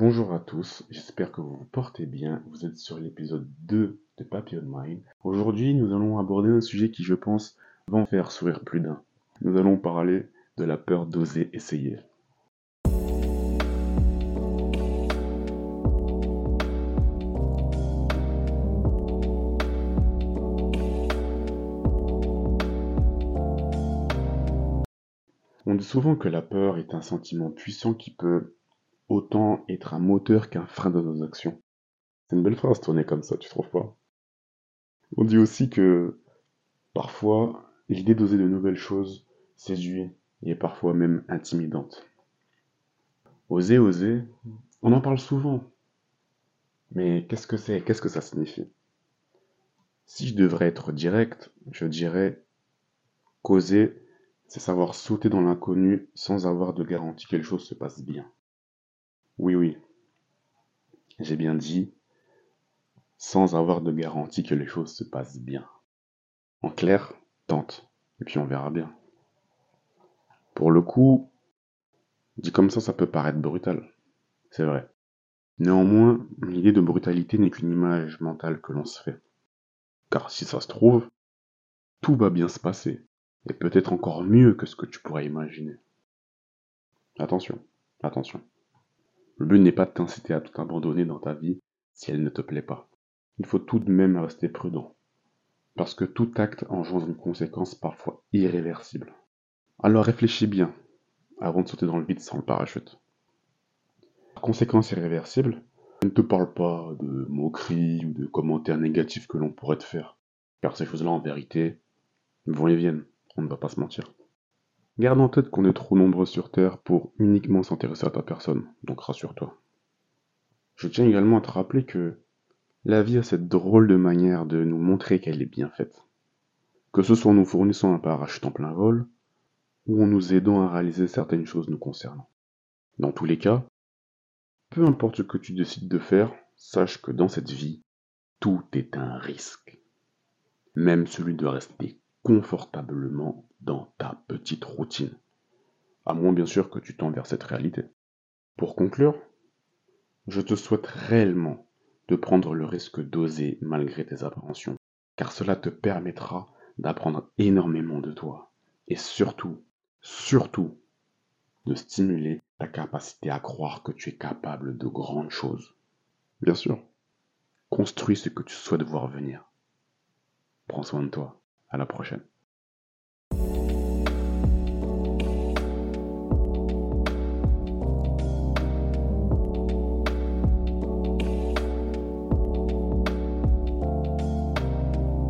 Bonjour à tous, j'espère que vous vous portez bien. Vous êtes sur l'épisode 2 de Papillon Mind. Aujourd'hui, nous allons aborder un sujet qui, je pense, va en faire sourire plus d'un. Nous allons parler de la peur d'oser essayer. On dit souvent que la peur est un sentiment puissant qui peut autant être un moteur qu'un frein dans nos actions. C'est une belle phrase tournée comme ça, tu trouves pas? On dit aussi que parfois l'idée d'oser de nouvelles choses séduit et est parfois même intimidante. Oser, oser, on en parle souvent. Mais qu'est-ce que c'est? Qu'est-ce que ça signifie? Si je devrais être direct, je dirais qu'oser, c'est savoir sauter dans l'inconnu sans avoir de garantie que les choses se passent bien. Oui, oui. J'ai bien dit, sans avoir de garantie que les choses se passent bien. En clair, tente, et puis on verra bien. Pour le coup, dit comme ça, ça peut paraître brutal. C'est vrai. Néanmoins, l'idée de brutalité n'est qu'une image mentale que l'on se fait. Car si ça se trouve, tout va bien se passer, et peut-être encore mieux que ce que tu pourrais imaginer. Attention, attention. Le but n'est pas de t'inciter à tout abandonner dans ta vie si elle ne te plaît pas. Il faut tout de même rester prudent. Parce que tout acte engendre une conséquence parfois irréversible. Alors réfléchis bien avant de sauter dans le vide sans le parachute. Conséquence irréversible, je ne te parle pas de moqueries ou de commentaires négatifs que l'on pourrait te faire. Car ces choses-là, en vérité, vont et viennent. On ne va pas se mentir. Garde en tête qu'on est trop nombreux sur Terre pour uniquement s'intéresser à ta personne, donc rassure-toi. Je tiens également à te rappeler que la vie a cette drôle de manière de nous montrer qu'elle est bien faite. Que ce soit en nous fournissant un parachute en plein vol, ou en nous aidant à réaliser certaines choses nous concernant. Dans tous les cas, peu importe ce que tu décides de faire, sache que dans cette vie, tout est un risque. Même celui de rester confortablement dans ta petite routine. À moins bien sûr que tu tends vers cette réalité. Pour conclure, je te souhaite réellement de prendre le risque d'oser malgré tes appréhensions, car cela te permettra d'apprendre énormément de toi, et surtout, surtout, de stimuler ta capacité à croire que tu es capable de grandes choses. Bien sûr, construis ce que tu souhaites voir venir. Prends soin de toi. À la prochaine.